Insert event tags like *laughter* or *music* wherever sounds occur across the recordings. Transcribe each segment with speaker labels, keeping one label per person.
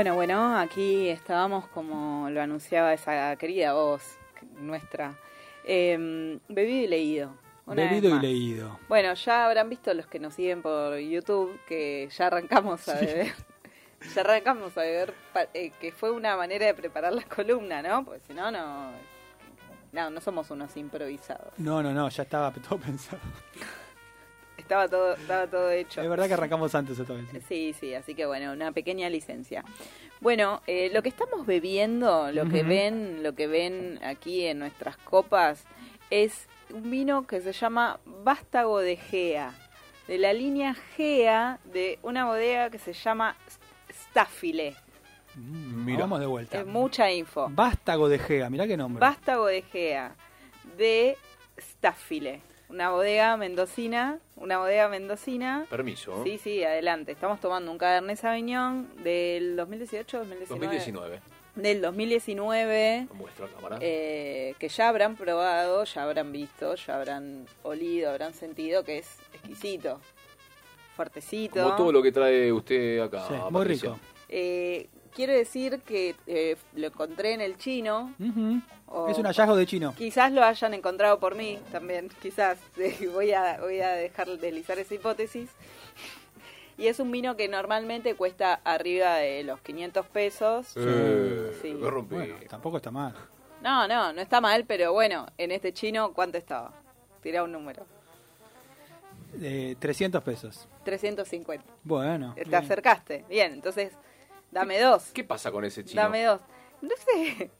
Speaker 1: Bueno, bueno, aquí estábamos como lo anunciaba esa querida voz nuestra. Eh, bebido y leído.
Speaker 2: Bebido y leído.
Speaker 1: Bueno, ya habrán visto los que nos siguen por YouTube que ya arrancamos a beber. *laughs* ya arrancamos a beber, eh, que fue una manera de preparar la columna, ¿no? Porque si no, no. No, no somos unos improvisados.
Speaker 2: No, no, no, ya estaba *laughs* todo pensado.
Speaker 1: Estaba todo, estaba todo hecho.
Speaker 2: Es verdad que arrancamos antes esta vez. sí.
Speaker 1: Sí, sí, así que bueno, una pequeña licencia. Bueno, eh, lo que estamos bebiendo, lo que ven, lo que ven aquí en nuestras copas, es un vino que se llama Vástago de Gea, de la línea Gea de una bodega que se llama Staffile.
Speaker 2: Mm,
Speaker 3: Mira.
Speaker 2: Vamos de vuelta.
Speaker 1: Es mucha info.
Speaker 2: Vástago de Gea, mirá qué nombre.
Speaker 1: Vástago de Gea, de Staffile, una bodega mendocina, una bodega mendocina.
Speaker 3: Permiso.
Speaker 1: Sí, sí, adelante. Estamos tomando un Cabernet Sauvignon del 2018, 2019.
Speaker 3: 2019.
Speaker 1: Del 2019,
Speaker 3: Muestra cámara.
Speaker 1: eh, que ya habrán probado, ya habrán visto, ya habrán olido, habrán sentido que es exquisito, fuertecito.
Speaker 3: Como todo lo que trae usted acá.
Speaker 2: Sí, muy rico.
Speaker 1: Eh, quiero decir que eh, lo encontré en el chino.
Speaker 2: Ujú.
Speaker 1: O-
Speaker 2: Es un hallazgo de chino.
Speaker 1: Quizás lo hayan encontrado por mí también, quizás. *laughs* Voy a, voy a dejar deslizar esa hipótesis. Y es un vino que normalmente cuesta arriba de los 500 pesos. Sí.
Speaker 3: rompí.
Speaker 2: Bueno, tampoco está mal.
Speaker 1: No, no, no está mal, pero bueno, en este chino, ¿cuánto estaba? Tira un número.
Speaker 2: Eh, 300 pesos.
Speaker 1: 350.
Speaker 2: Bueno.
Speaker 1: Te
Speaker 2: bien.
Speaker 1: acercaste. Bien, entonces, dame dos.
Speaker 3: ¿Qué pasa con ese chino?
Speaker 1: Dame dos. No sé.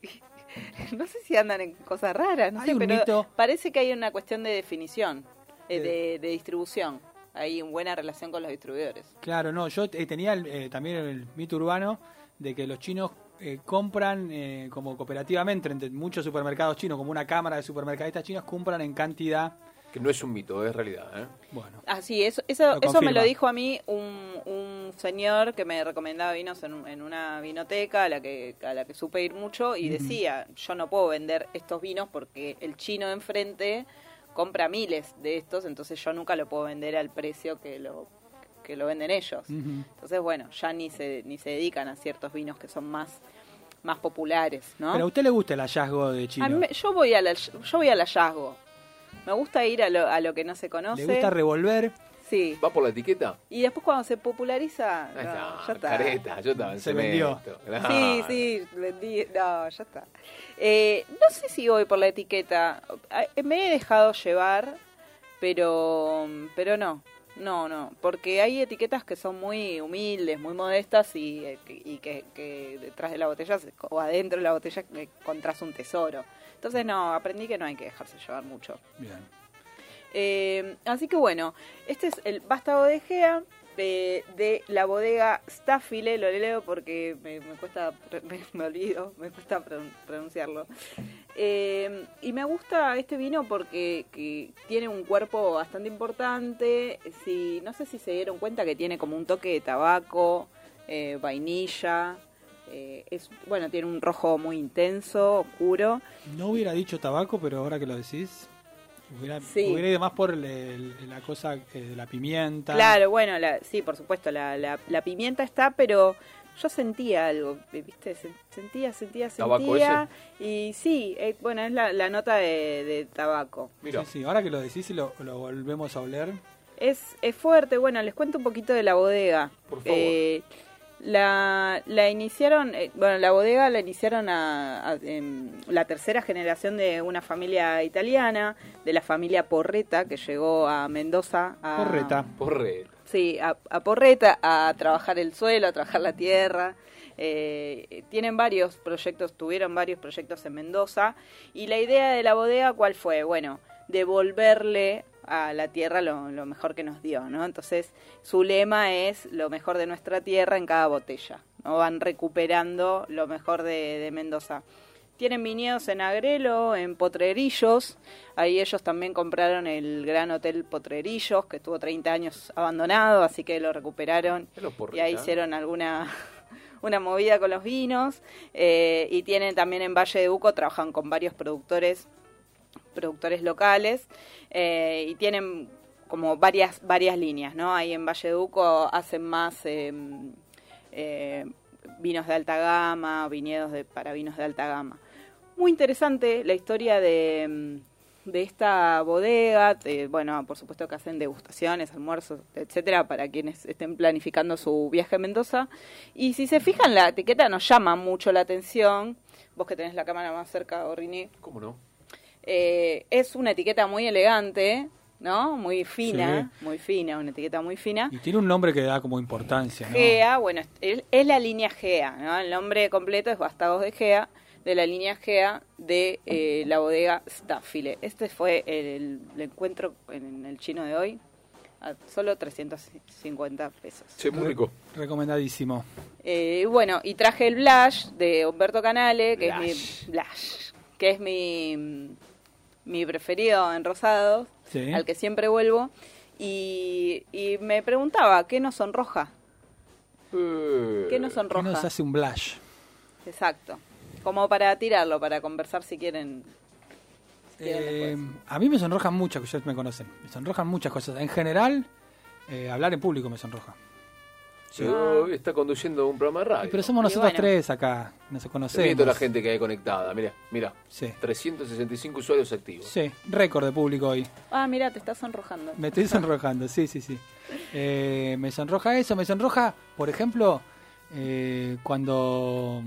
Speaker 1: *laughs* No sé si andan en cosas raras, no
Speaker 2: Hay
Speaker 1: sé, pero
Speaker 2: mito.
Speaker 1: parece que hay una cuestión de definición, eh,
Speaker 2: De-
Speaker 1: distribución. Hay una buena relación con los distribuidores.
Speaker 2: Claro, no, yo eh, tenía el, eh, también el mito urbano de que los chinos eh, compran eh, como cooperativamente entre muchos supermercados chinos, como una cámara de supermercadistas chinos, compran en cantidad.
Speaker 3: Que no es un mito, es realidad. ¿eh?
Speaker 2: Bueno,
Speaker 1: Ah, sí, eso, eso,
Speaker 2: Lo
Speaker 1: eso me lo dijo a mí un, un señor que me recomendaba vinos en, un- en una vinoteca a la que a la que supe ir mucho y decía, yo no puedo vender estos vinos porque el chino de enfrente compra miles de estos, entonces yo nunca lo puedo vender al precio que lo que lo venden ellos. Entonces, bueno, ya ni se ni se dedican a ciertos vinos que son más más populares, ¿no?
Speaker 2: pero a usted le gusta el hallazgo de chino.
Speaker 1: A mí me- yo voy al yo voy al hallazgo. Me gusta ir a lo, a lo que no se conoce.
Speaker 2: ¿Le gusta revolver?
Speaker 1: Sí.
Speaker 3: ¿Va por la etiqueta?
Speaker 1: Y después cuando se populariza, no,
Speaker 3: está,
Speaker 1: ya está.
Speaker 3: Careta, yo estaba en
Speaker 2: Se vendió.
Speaker 3: cemento.
Speaker 1: Sí, sí, vendí, no, ya está. Eh, no sé si voy por la etiqueta. Ah, Me he dejado llevar, pero, pero no, no, no, porque hay etiquetas que son muy humildes, muy modestas y, eh, que- y que, que detrás de la botella se- o adentro de la botella encontrás un tesoro. Entonces no, aprendí que no hay que dejarse llevar mucho.
Speaker 2: Bien.
Speaker 1: Eh, así que bueno, este es el vástago de Gea de la bodega Staffile, lo leo porque me, me cuesta, *laughs* me, olvido, me cuesta pron- pronunciarlo. Eh, y me gusta este vino porque que tiene un cuerpo bastante importante. Si, no sé si se dieron cuenta que tiene como un toque de tabaco, eh, vainilla. eh, es, bueno, tiene un rojo muy intenso, oscuro.
Speaker 2: No hubiera dicho tabaco, pero ahora que lo decís, hubiera,
Speaker 1: Sí.
Speaker 2: hubiera ido más por el- el- la cosa eh, de la pimienta.
Speaker 1: Claro, bueno, la, sí, por supuesto, la, la, la pimienta está, pero yo sentía algo, ¿viste? Se- Sentía, sentía,
Speaker 3: ¿Tabaco
Speaker 1: sentía. Y sí, eh, bueno, es la, la nota de, de tabaco.
Speaker 3: Mira,
Speaker 2: Sí, sí, ahora que lo decís y lo, lo volvemos a oler.
Speaker 1: Es, es fuerte, bueno, les cuento un poquito de la bodega.
Speaker 3: Por favor.
Speaker 1: Eh, la, la iniciaron, eh, bueno, la bodega la iniciaron a, a- em, la tercera generación de una familia italiana, de la familia Porreta, que llegó a Mendoza. A,
Speaker 2: Porreta.
Speaker 3: porre.
Speaker 1: Sí, a, a Porreta, a trabajar el suelo, a trabajar la tierra. Eh, tienen varios proyectos, tuvieron varios proyectos en Mendoza. Y la idea de la bodega, ¿cuál fue? Bueno, devolverle a la tierra lo, lo mejor que nos dio, ¿no? Entonces, su lema es lo mejor de nuestra tierra en cada botella, ¿no? Van recuperando lo mejor de, de Mendoza. Tienen viñedos en Agrelo, en Potrerillos. Ahí ellos también compraron el Gran Hotel Potrerillos, que estuvo 30 años abandonado, así que lo recuperaron. Y ahí hicieron alguna *laughs* una movida con los vinos. Eh, y tienen también en Valle de Uco, trabajan con varios productores productores locales eh, y tienen como varias varias líneas, ¿no? Ahí en Valle de Uco hacen más eh, eh, vinos de alta gama, viñedos de, para vinos de alta gama. Muy interesante la historia de, mm, de esta bodega. de- bueno, por supuesto que hacen degustaciones, almuerzos, etcétera, para quienes estén planificando su viaje a Mendoza. Y si se fijan, la etiqueta nos llama mucho la atención. Vos que tenés la cámara más cerca, Orrini.
Speaker 3: ¿Cómo no?
Speaker 1: Eh, es una etiqueta muy elegante, ¿no? Muy fina, muy fina, una etiqueta muy fina.
Speaker 2: Y tiene un nombre que da como importancia, ¿no?
Speaker 1: GEA, bueno, es, es la línea GEA, ¿no? El nombre completo es Bastados de GEA, de la línea GEA de eh, la bodega Staffile. Este fue el, el encuentro en el chino de hoy, a solo 350 pesos.
Speaker 3: Sí, muy rico.
Speaker 2: Recomendadísimo.
Speaker 1: Eh, bueno, y traje el Blush de Humberto Canale, que es mi Blush, que es mi, mi preferido en rosados,
Speaker 2: Sí.
Speaker 1: al que siempre vuelvo. Y, y me preguntaba, ¿qué nos sonroja?
Speaker 3: Eh,
Speaker 1: ¿Qué nos
Speaker 2: ¿Qué
Speaker 1: sonroja?
Speaker 2: nos hace un blush?
Speaker 1: Exacto. Como para tirarlo, para conversar si quieren. si
Speaker 2: Eh, a mí me sonrojan muchas, ustedes me conocen, me sonrojan muchas cosas. En general, eh, hablar en público me sonroja.
Speaker 3: Sí, hoy está conduciendo un programa de radio.
Speaker 2: Pero somos nosotros
Speaker 1: bueno.
Speaker 2: tres acá, nos
Speaker 3: Mira
Speaker 2: conocemos.
Speaker 3: toda la gente que hay conectada. Mira, mira.
Speaker 2: Sí.
Speaker 3: 365 usuarios activos.
Speaker 2: Sí, récord de público hoy.
Speaker 1: Ah, mira, te estás sonrojando.
Speaker 2: Me estoy sonrojando, sí, sí, sí. Eh, me sonroja eso, me sonroja, por ejemplo, eh, cuando,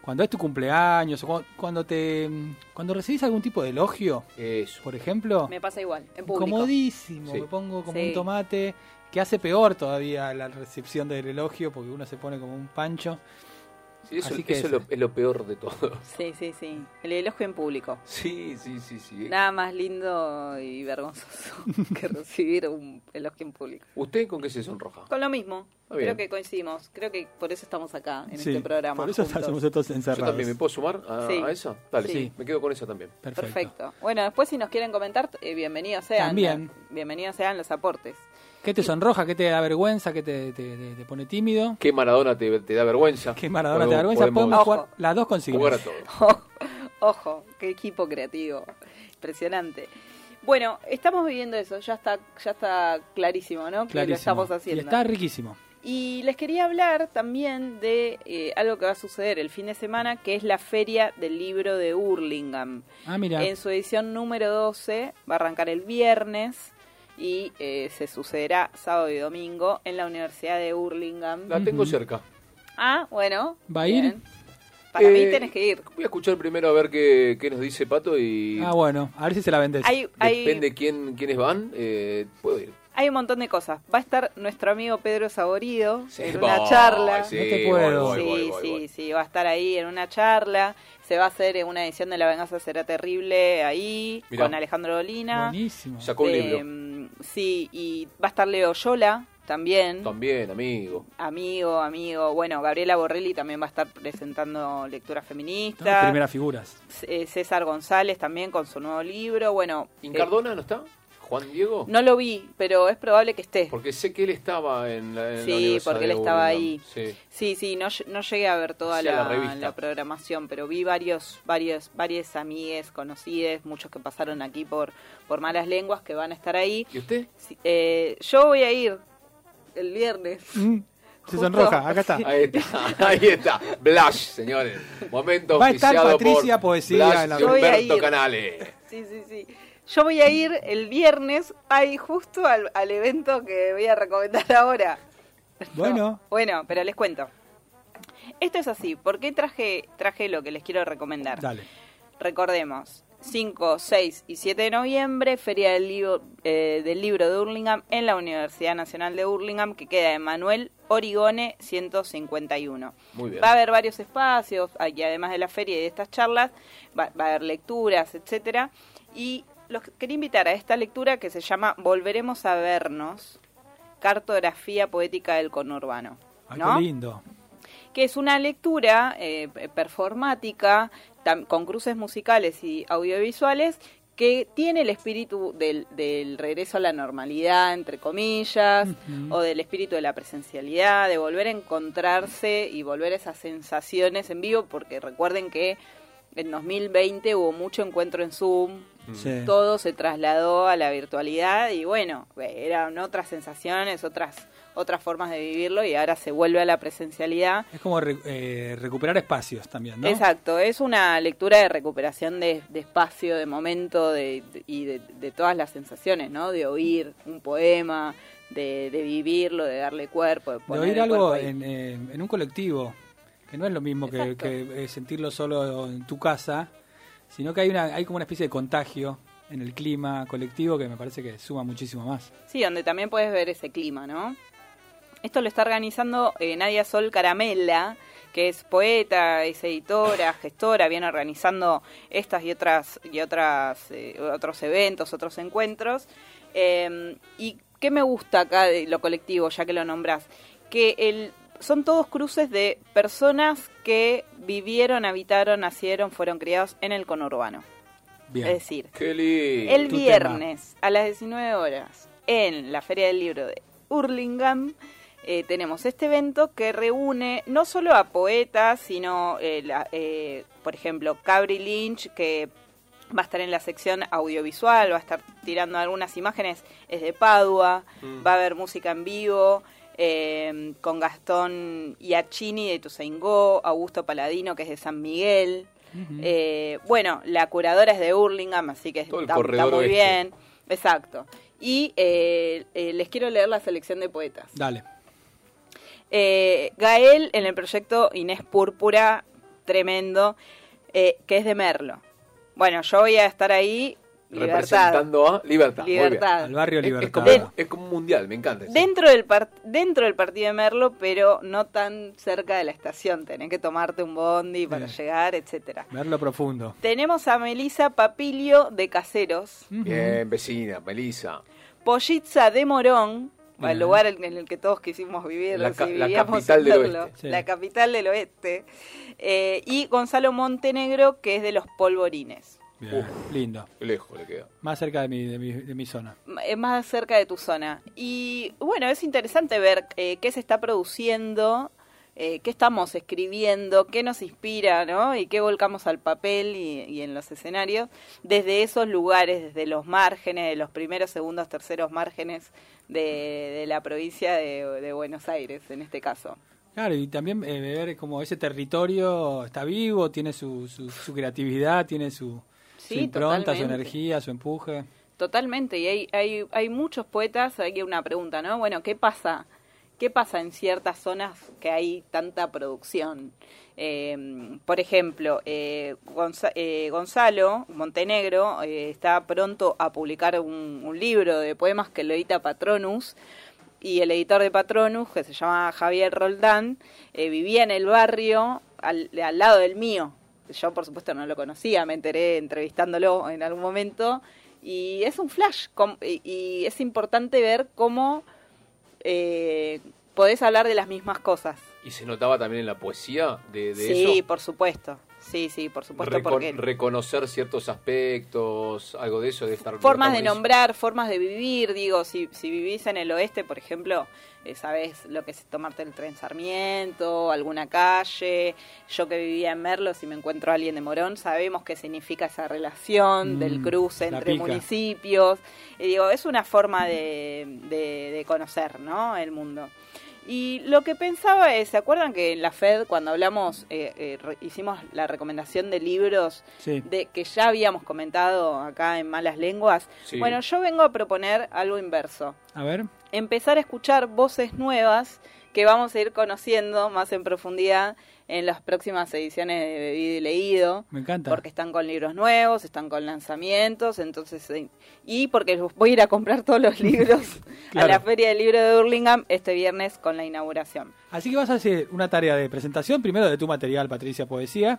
Speaker 2: cuando es tu cumpleaños o cu- cuando te cuando recibís algún tipo de elogio,
Speaker 3: Eso.
Speaker 2: por ejemplo,
Speaker 1: Me pasa igual, en público.
Speaker 2: comodísimo,
Speaker 3: Sí.
Speaker 2: me pongo como
Speaker 1: Sí.
Speaker 2: un tomate, que hace peor todavía la recepción del elogio porque uno se pone como un pancho.
Speaker 3: Sí, eso
Speaker 2: Así que
Speaker 3: eso es, lo, es lo peor de todo. *laughs*
Speaker 1: Sí, sí, sí. El elogio en público.
Speaker 3: Sí, sí, sí, sí.
Speaker 1: Nada más lindo y vergonzoso *laughs* que recibir un elogio en público.
Speaker 3: ¿Usted con qué se sonroja?
Speaker 1: Con lo mismo. Creo que coincidimos. Creo que por eso estamos acá, en
Speaker 2: Sí,
Speaker 1: este programa.
Speaker 2: Por eso
Speaker 1: juntos.
Speaker 2: estamos todos
Speaker 3: Yo
Speaker 2: encerrados.
Speaker 3: también, ¿me puedo sumar a,
Speaker 1: Sí.
Speaker 3: a esa? Dale,
Speaker 1: Sí.
Speaker 3: sí. Me quedo con esa también.
Speaker 2: Perfecto.
Speaker 1: Perfecto. Bueno, después si nos quieren comentar, eh, bienvenidos sean.
Speaker 2: También.
Speaker 1: Bienvenidos sean los aportes.
Speaker 2: ¿Qué te sonroja? ¿Qué te da vergüenza? ¿Qué te, te- te- te pone tímido?
Speaker 3: ¿Qué Maradona te, te da vergüenza?
Speaker 2: ¿Qué Maradona te da
Speaker 3: Podemos-
Speaker 2: vergüenza? Podemos
Speaker 1: Ojo.
Speaker 2: jugar las dos consignas.
Speaker 3: jugar a todo.
Speaker 1: Ojo, *laughs* ojo, qué equipo creativo. Impresionante. Bueno, estamos viviendo eso, ya está, ya está clarísimo, ¿no? Que lo
Speaker 2: Clarísimo.
Speaker 1: estamos
Speaker 2: Y
Speaker 1: haciendo.
Speaker 2: está riquísimo.
Speaker 1: Y les quería hablar también de eh, algo que va a suceder el fin de semana, que es la Feria del Libro de Hurlingham.
Speaker 2: Ah, mira.
Speaker 1: En su edición número 12 va a arrancar el viernes y eh, se sucederá sábado y domingo en la Universidad de Hurlingham.
Speaker 3: La tengo cerca.
Speaker 1: Ah, bueno.
Speaker 2: ¿Va a ir?
Speaker 1: bien. Para mí
Speaker 3: Eh,
Speaker 1: tenés que ir.
Speaker 3: Voy a escuchar primero a ver qué, qué nos dice Pato y
Speaker 2: Ah, bueno. A ver si se la vendes.
Speaker 1: Hay, hay,
Speaker 3: depende quién, quiénes van. Eh, puedo ir.
Speaker 1: hay un montón de cosas. Va a estar nuestro amigo Pedro Saborido
Speaker 3: Sí,
Speaker 1: en una charla.
Speaker 3: sí,
Speaker 2: No te puedo.
Speaker 3: voy, voy,
Speaker 1: sí,
Speaker 3: voy,
Speaker 1: sí,
Speaker 3: voy.
Speaker 1: sí, va a estar ahí en una charla. Se va a hacer en una edición de La Venganza Será Terrible ahí,
Speaker 3: Mirá.
Speaker 1: con Alejandro Dolina.
Speaker 2: Buenísimo.
Speaker 3: Sacó un
Speaker 1: Eh,
Speaker 3: libro.
Speaker 1: Sí, y va a estar Leo Yola también.
Speaker 3: También, amigo.
Speaker 1: Amigo, amigo. Bueno, Gabriela Borrelli también va a estar presentando lecturas
Speaker 2: Las
Speaker 1: feministas.
Speaker 2: primeras figuras.
Speaker 1: C- eh, César González también con su nuevo libro. Bueno, eh,
Speaker 3: ¿Incardona no está? ¿Juan Diego?
Speaker 1: no lo vi, pero es probable que esté.
Speaker 3: Porque sé que él estaba en la, en
Speaker 1: Sí, porque él estaba ahí.
Speaker 3: Sí.
Speaker 1: Sí, sí, no, no llegué a ver toda la,
Speaker 3: la revista.
Speaker 1: la programación, pero vi varios, varios, varias amigues conocidas, muchos que pasaron aquí por, por malas lenguas que van a estar ahí.
Speaker 3: ¿Y usted?
Speaker 1: Sí, eh, yo voy a ir el viernes.
Speaker 2: Mm, Se *laughs*
Speaker 1: Justo.
Speaker 2: sonroja, acá está.
Speaker 3: Ahí está, *laughs* ahí está. Blush, señores. Momento
Speaker 2: Va a estar
Speaker 3: oficiado
Speaker 2: Patricia
Speaker 3: por
Speaker 2: Poesía
Speaker 3: Blush
Speaker 2: en la-
Speaker 3: de
Speaker 1: Yo voy a
Speaker 3: Humberto
Speaker 1: ir.
Speaker 3: Canale.
Speaker 1: Sí, sí, sí. Yo voy a ir el viernes ahí justo al, al evento que voy a recomendar ahora.
Speaker 2: Bueno,
Speaker 1: Bueno, pero les cuento. Esto es así. ¿Por qué traje, traje lo que les quiero recomendar?
Speaker 2: dale.
Speaker 1: Recordemos, 5, 6 y 7 de noviembre, Feria del Libro, eh, del Libro de Hurlingham en la Universidad Nacional de Hurlingham, que queda en Manuel Origone 151.
Speaker 3: Muy bien.
Speaker 1: Va a haber varios espacios, y además de la feria y de estas charlas, va, va a haber lecturas, etcétera. Y los quería invitar a esta lectura que se llama Volveremos a vernos, cartografía poética del conurbano.
Speaker 2: Ay,
Speaker 1: ¿no?
Speaker 2: qué lindo.
Speaker 1: que es una lectura eh, performática con cruces musicales y audiovisuales que tiene el espíritu del, del regreso a la normalidad, entre comillas, o del espíritu de la presencialidad, de volver a encontrarse y volver a esas sensaciones en vivo, porque recuerden que en 2020 hubo mucho encuentro en Zoom,
Speaker 2: Sí.
Speaker 1: todo se trasladó a la virtualidad y bueno, eran otras sensaciones, otras otras formas de vivirlo y ahora se vuelve a la presencialidad.
Speaker 2: Es como re- eh, recuperar espacios también, ¿no?
Speaker 1: Exacto, es una lectura de recuperación de, de espacio, de momento de, de- y de, de todas las sensaciones, ¿no? De oír un poema, de, de vivirlo, de darle cuerpo, de poner
Speaker 2: oír algo eh, en un colectivo, que no es lo mismo que, eh, sentirlo solo en tu casa, sino que hay, una, hay como una especie de contagio en el clima colectivo que me parece que suma muchísimo más.
Speaker 1: Sí, donde también puedes ver ese clima, ¿no? Esto lo está organizando eh, Nadia Sol Caramella, que es poeta, es editora, gestora, viene organizando estas y otras y otras eh, otros eventos, otros encuentros. Eh, y qué me gusta acá de lo colectivo, ya que lo nombras, que el son todos cruces de personas que vivieron, habitaron, nacieron, fueron criados en el conurbano.
Speaker 2: Bien.
Speaker 1: Es decir, el viernes a las 19 horas en la Feria del Libro de Hurlingham eh, tenemos este evento que reúne no solo a poetas, sino, eh, la- eh, por ejemplo, Cabri Lynch, que va a estar en la sección audiovisual, va a estar tirando algunas imágenes, es de Padua,
Speaker 3: Mm.
Speaker 1: va a haber música en vivo. Eh, con Gastón Iachini de Tuzaingó, Augusto Paladino que es de San Miguel, eh, bueno, la curadora es de Hurlingham, así que está, muy bien. Exacto. Y eh, eh, les quiero leer la selección de poetas.
Speaker 2: Dale.
Speaker 1: Gael en el proyecto Inés Púrpura, tremendo, que es de Merlo. Bueno, yo voy a estar ahí, libertad.
Speaker 3: Representando a Libertad. muy bien.
Speaker 1: Libertad.
Speaker 2: Al barrio
Speaker 3: Es, es
Speaker 2: Libertad.
Speaker 3: como, es como un mundial, me encanta. eso.
Speaker 1: Dentro del, par- dentro del partido de Merlo, pero no tan cerca de la estación. Tenés que tomarte un bondi para
Speaker 2: Bien.
Speaker 1: llegar, etcétera.
Speaker 2: Verlo profundo.
Speaker 1: Tenemos a Melisa Papilio de Caseros.
Speaker 3: Bien, vecina, Melissa.
Speaker 1: Pollitza de Morón,
Speaker 2: Bien.
Speaker 1: el lugar en el que todos quisimos vivir,
Speaker 3: La
Speaker 1: si
Speaker 3: capital del
Speaker 1: Merlo,
Speaker 3: oeste.
Speaker 2: Sí.
Speaker 1: la capital del oeste. Eh, y Gonzalo Montenegro, que es de los Polvorines.
Speaker 2: Bien, lindo.
Speaker 3: Lejos le queda.
Speaker 2: Más cerca de mi, de mi, de mi zona.
Speaker 1: Es más cerca de tu zona. Y bueno, es interesante ver eh, qué se está produciendo, eh, qué estamos escribiendo, qué nos inspira, ¿no? Y qué volcamos al papel y, y en los escenarios, desde esos lugares, desde los márgenes, de los primeros, segundos, terceros márgenes de, de la provincia de, de Buenos Aires, en este caso.
Speaker 2: Claro, y también eh, ver como ese territorio está vivo, tiene su, su, su creatividad, tiene su, su
Speaker 1: Sí,
Speaker 2: impronta, su
Speaker 1: totalmente.
Speaker 2: energía, su empuje.
Speaker 1: Totalmente, y hay, hay, hay muchos poetas, hay una pregunta, ¿no? Bueno, ¿qué pasa? ¿Qué pasa en ciertas zonas que hay tanta producción? Eh, por ejemplo, eh, Gonza- eh, Gonzalo Montenegro eh, está pronto a publicar un, un libro de poemas que lo edita Patronus, y el editor de Patronus, que se llama Javier Roldán, eh, vivía en el barrio al, al lado del mío. Yo, por supuesto, no lo conocía, me enteré entrevistándolo en algún momento. Y es un flash, y, es importante ver cómo eh, podés hablar de las mismas cosas.
Speaker 3: Y se notaba también en la poesía de, de
Speaker 1: Sí,
Speaker 3: eso.
Speaker 1: por supuesto. Sí, sí, por supuesto, porque
Speaker 3: reconocer ciertos aspectos, algo de eso de estar
Speaker 1: formas de nombrar, formas de vivir, digo, si, si vivís en el oeste, por ejemplo, eh, sabés lo que es tomarte el tren Sarmiento, alguna calle, yo que vivía en Merlo, si me encuentro a alguien de Morón, sabemos qué significa esa relación
Speaker 2: Mm,
Speaker 1: del cruce entre
Speaker 2: pica.
Speaker 1: municipios, y digo, es una forma de, de, de conocer, ¿no?, el mundo. Y lo que pensaba es, ¿se acuerdan que en la FED cuando hablamos, eh, eh, re- hicimos la recomendación de libros
Speaker 2: Sí.
Speaker 1: de que ya habíamos comentado acá en Malas Lenguas.
Speaker 3: Sí.
Speaker 1: Bueno, yo vengo a proponer algo inverso.
Speaker 2: A ver.
Speaker 1: Empezar a escuchar voces nuevas que vamos a ir conociendo más en profundidad en las próximas ediciones de Bebido y Leído.
Speaker 2: Me encanta.
Speaker 1: Porque están con libros nuevos, están con lanzamientos, entonces eh, y porque voy a ir a comprar todos los *laughs* libros
Speaker 2: Claro.
Speaker 1: a la Feria del Libro de Hurlingham este viernes con la inauguración.
Speaker 2: Así que vas a hacer una tarea de presentación, primero de tu material, Patricia Poesía,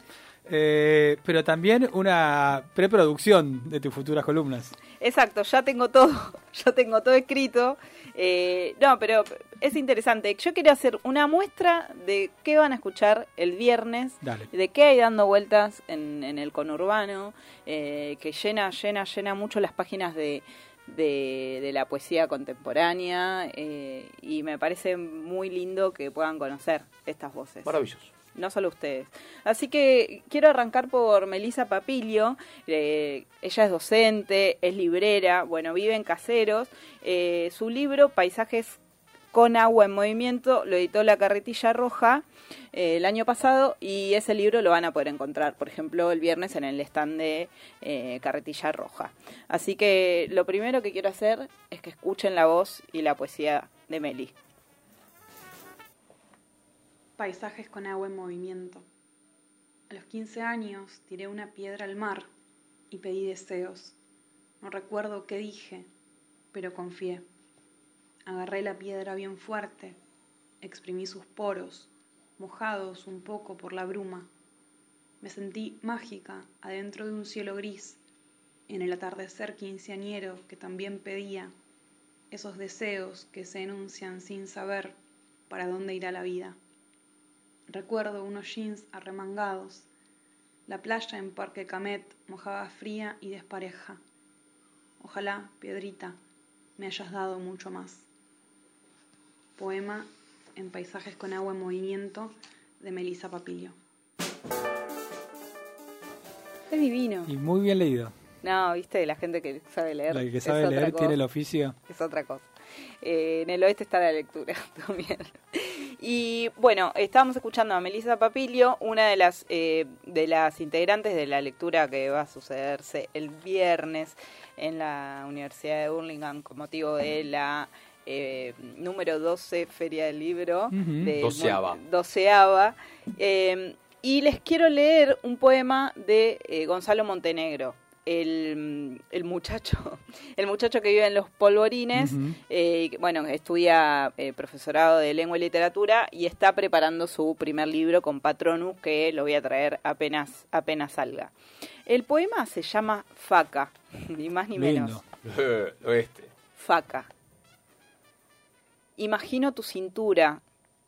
Speaker 2: Eh, pero también una preproducción de tus futuras columnas.
Speaker 1: Exacto, ya tengo todo, *laughs* ya tengo todo escrito. Eh, no, pero es interesante. Yo quiero hacer una muestra de qué van a escuchar el viernes,
Speaker 2: Dale.
Speaker 1: de qué hay dando vueltas en, en el conurbano, eh, que llena, llena, llena mucho las páginas de, de, de la poesía contemporánea eh, y me parece muy lindo que puedan conocer estas voces
Speaker 3: Maravilloso.
Speaker 1: No solo ustedes. Así que quiero arrancar por Melisa Papilio. Eh, ella es docente, es librera, bueno, vive en Caseros. Eh, su libro, Paisajes con agua en movimiento, lo editó La Carretilla Roja eh, el año pasado y ese libro lo van a poder encontrar, por ejemplo, el viernes en el stand de Carretilla Roja. Así que lo primero que quiero hacer es que escuchen la voz y la poesía de Meli.
Speaker 4: Paisajes con agua en movimiento. A los 15 años tiré una piedra al mar y pedí deseos. No recuerdo qué dije, pero confié. Agarré la piedra bien fuerte, exprimí sus poros, mojados un poco por la bruma. Me sentí mágica adentro de un cielo gris, en el atardecer quinceañero que también pedía, esos deseos que se enuncian sin saber para dónde irá la vida. Recuerdo unos jeans arremangados. La playa en Parque Camet mojaba fría y despareja. Ojalá, Piedrita, me hayas dado mucho más. Poema en Paisajes con agua en movimiento de Melisa Papilio.
Speaker 1: Es divino.
Speaker 2: Y muy bien leído.
Speaker 1: No, viste, la gente que sabe leer.
Speaker 2: La que sabe leer tiene el oficio.
Speaker 1: Es otra cosa. Eh, en el oeste está la lectura *laughs* también. Y bueno, estábamos escuchando a Melissa Papilio, una de las, eh, de las integrantes de la lectura que va a sucederse el viernes en la Universidad de Burlingame con motivo de la eh, número 12 Feria del Libro.
Speaker 2: Ujú.
Speaker 1: de-
Speaker 3: Doceava.
Speaker 1: doceava. Eh, y les quiero leer un poema de eh, Gonzalo Montenegro. El, el muchacho *laughs* el muchacho que vive en los polvorines eh, bueno, estudia eh, profesorado de lengua y literatura y está preparando su primer libro con Patronus que lo voy a traer apenas apenas salga. El poema se llama Faca, *laughs* ni más ni menos.
Speaker 3: Oeste. *laughs*
Speaker 1: Faca. Imagino tu cintura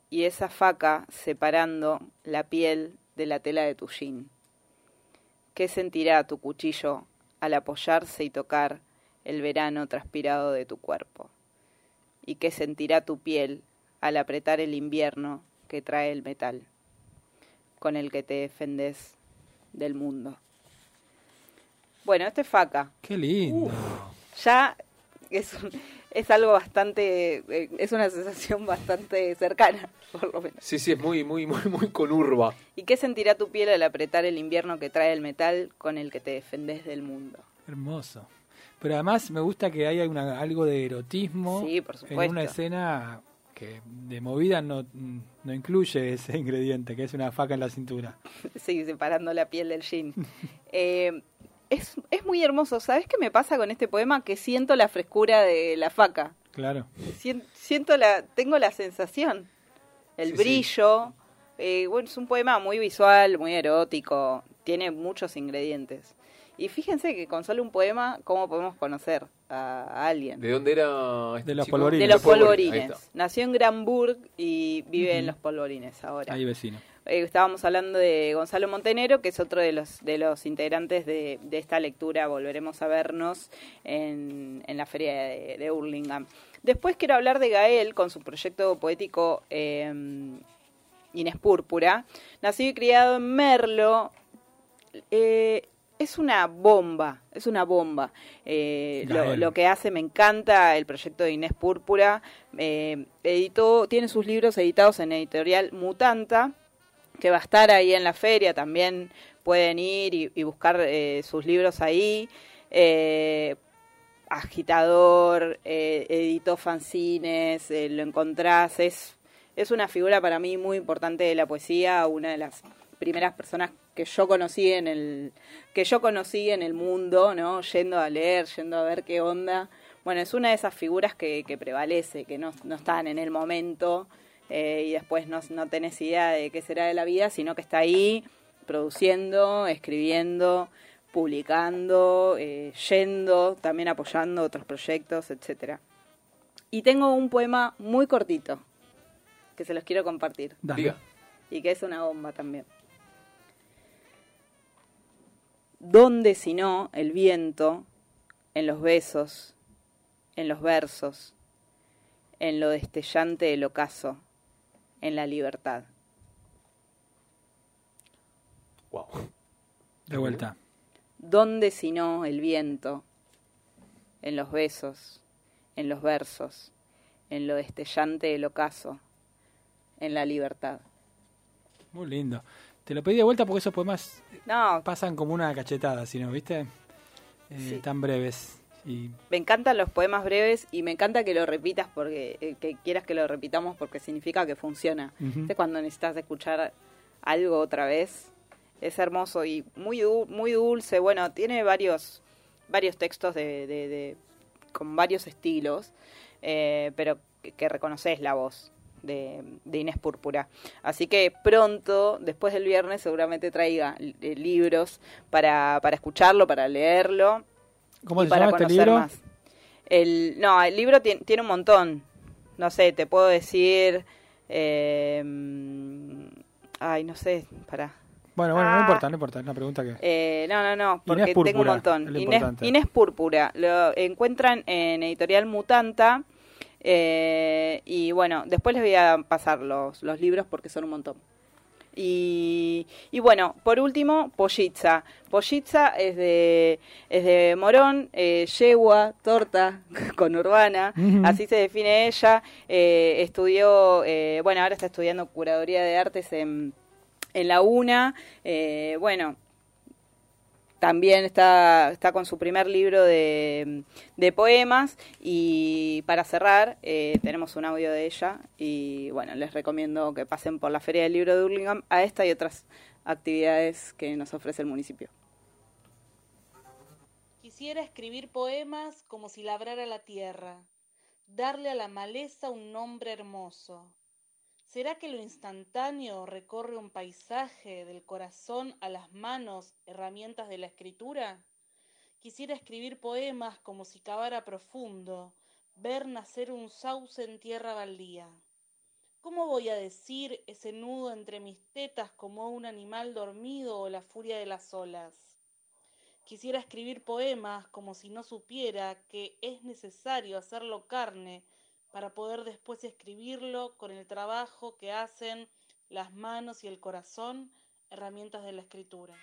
Speaker 1: y esa faca separando la piel de la tela de tu jean. ¿Qué sentirá tu cuchillo al apoyarse y tocar el verano transpirado de tu cuerpo? ¿Y qué sentirá tu piel al apretar el invierno que trae el metal, con el que te defendes del mundo? Bueno, este es faca
Speaker 2: Qué lindo.
Speaker 1: ya es, un- es algo bastante, eh, es una sensación bastante cercana, *laughs* por lo menos.
Speaker 3: Sí, sí, es muy, muy, muy, muy conurba.
Speaker 1: ¿Y qué sentirá tu piel al apretar el invierno que trae el metal con el que te defendés del mundo?
Speaker 2: Hermoso. Pero además me gusta que haya una, algo de erotismo
Speaker 1: Sí, por
Speaker 2: en
Speaker 1: supuesto.
Speaker 2: una escena que de movida no, no incluye ese *laughs* ingrediente, que es una faca en la cintura. *laughs*
Speaker 1: Sí, separando la piel del jean. Eh, es, es muy hermoso. ¿Sabes qué me pasa con este poema? Que siento la frescura de la faca.
Speaker 2: Claro.
Speaker 1: Sien- siento la, tengo la sensación, el
Speaker 3: Sí, sí.
Speaker 1: brillo. eh, bueno, es un poema muy visual, muy erótico, tiene muchos ingredientes. Y fíjense que con solo un poema, ¿cómo podemos conocer a, a alguien?
Speaker 3: ¿De dónde era este
Speaker 2: De los
Speaker 3: chico?
Speaker 2: polvorines.
Speaker 1: De los polvorines. Nació en Granburg y vive en los polvorines ahora.
Speaker 2: Ahí vecino.
Speaker 1: Eh, estábamos hablando de Gonzalo Montenegro, que es otro de los, de los integrantes de, de esta lectura. Volveremos a vernos en, en la feria de, de Hurlingham. Después quiero hablar de Gael con su proyecto poético eh, Inés Púrpura. Nacido y criado en Merlo. eh, es una bomba, es una bomba. Eh, lo, que hace me encanta, el proyecto de Inés Púrpura. Eh, editó, tiene sus libros editados en editorial Mutanta que va a estar ahí en la feria, también pueden ir y, buscar eh, sus libros ahí. Eh, agitador, eh, editó fanzines, eh, lo encontrás, es, es una figura para mí muy importante de la poesía, una de las primeras personas que yo conocí en el que yo conocí en el mundo, ¿no? Yendo a leer, yendo a ver qué onda. Bueno, es una de esas figuras que, que prevalece, que no, no están en el momento eh, y después no, no tenés idea de qué será de la vida, sino que está ahí produciendo, escribiendo, publicando, eh, yendo, también apoyando otros proyectos, etcétera. Y tengo un poema muy cortito que se los quiero compartir
Speaker 2: Dale.
Speaker 3: Diga.
Speaker 1: y que es una bomba también. ¿Dónde si no el viento en los besos, en los versos, en lo destellante del ocaso, en la libertad?
Speaker 3: Wow.
Speaker 2: De vuelta.
Speaker 1: ¿Dónde si no el viento en los besos, en los versos, en lo destellante del ocaso, en la libertad?
Speaker 2: Muy lindo. Te lo pedí de vuelta porque esos poemas
Speaker 1: No,
Speaker 2: pasan como una cachetada, si no, ¿viste? Eh,
Speaker 1: Sí.
Speaker 2: Tan breves. Y
Speaker 1: Me encantan los poemas breves y me encanta que lo repitas porque eh, que quieras que lo repitamos porque significa que funciona. ¿Viste cuando necesitas escuchar algo otra vez? Es hermoso y muy muy dulce. Bueno, tiene varios varios textos de, de- de- con varios estilos, eh, pero que, que reconoces la voz de, de Inés Púrpura. Así que pronto, después del viernes, seguramente traiga eh, libros para, para escucharlo, para leerlo
Speaker 2: ¿Cómo
Speaker 1: y
Speaker 2: se
Speaker 1: para
Speaker 2: llama este
Speaker 1: conocer
Speaker 2: libro?
Speaker 1: más. El, no, el libro tiene, tiene un montón. No sé, te puedo decir. eh, ay, no sé, para.
Speaker 2: Bueno, bueno, no
Speaker 1: Ah.
Speaker 2: importa, no importa. Es una pregunta que.
Speaker 1: Eh, no, no, no, porque
Speaker 2: Inés
Speaker 1: tengo un montón. Inés Púrpura. Lo encuentran en Editorial Mutanta. eh, y bueno, después les voy a pasar los, los libros porque son un montón. Y, y bueno, por último, Pollitza. Pollitza es de, es de Morón, eh, yegua, torta, *laughs* con urbana,
Speaker 2: Ujú.
Speaker 1: así se define ella. Eh, estudió, eh, bueno, ahora está estudiando curaduría de artes en, en la UNA. Eh, bueno, también está, está con su primer libro de, de poemas y para cerrar eh, tenemos un audio de ella y bueno, les recomiendo que pasen por la Feria del Libro de Hurlingham a esta y otras actividades que nos ofrece el municipio.
Speaker 5: Quisiera escribir poemas como si labrara la tierra, darle a la maleza un nombre hermoso. ¿Será que lo instantáneo recorre un paisaje del corazón a las manos, herramientas de la escritura? Quisiera escribir poemas como si cavara profundo, ver nacer un sauce en tierra baldía. ¿Cómo voy a decir ese nudo entre mis tetas como un animal dormido o la furia de las olas? Quisiera escribir poemas como si no supiera que es necesario hacerlo carne para poder después escribirlo con el trabajo que hacen las manos y el corazón, herramientas de la escritura.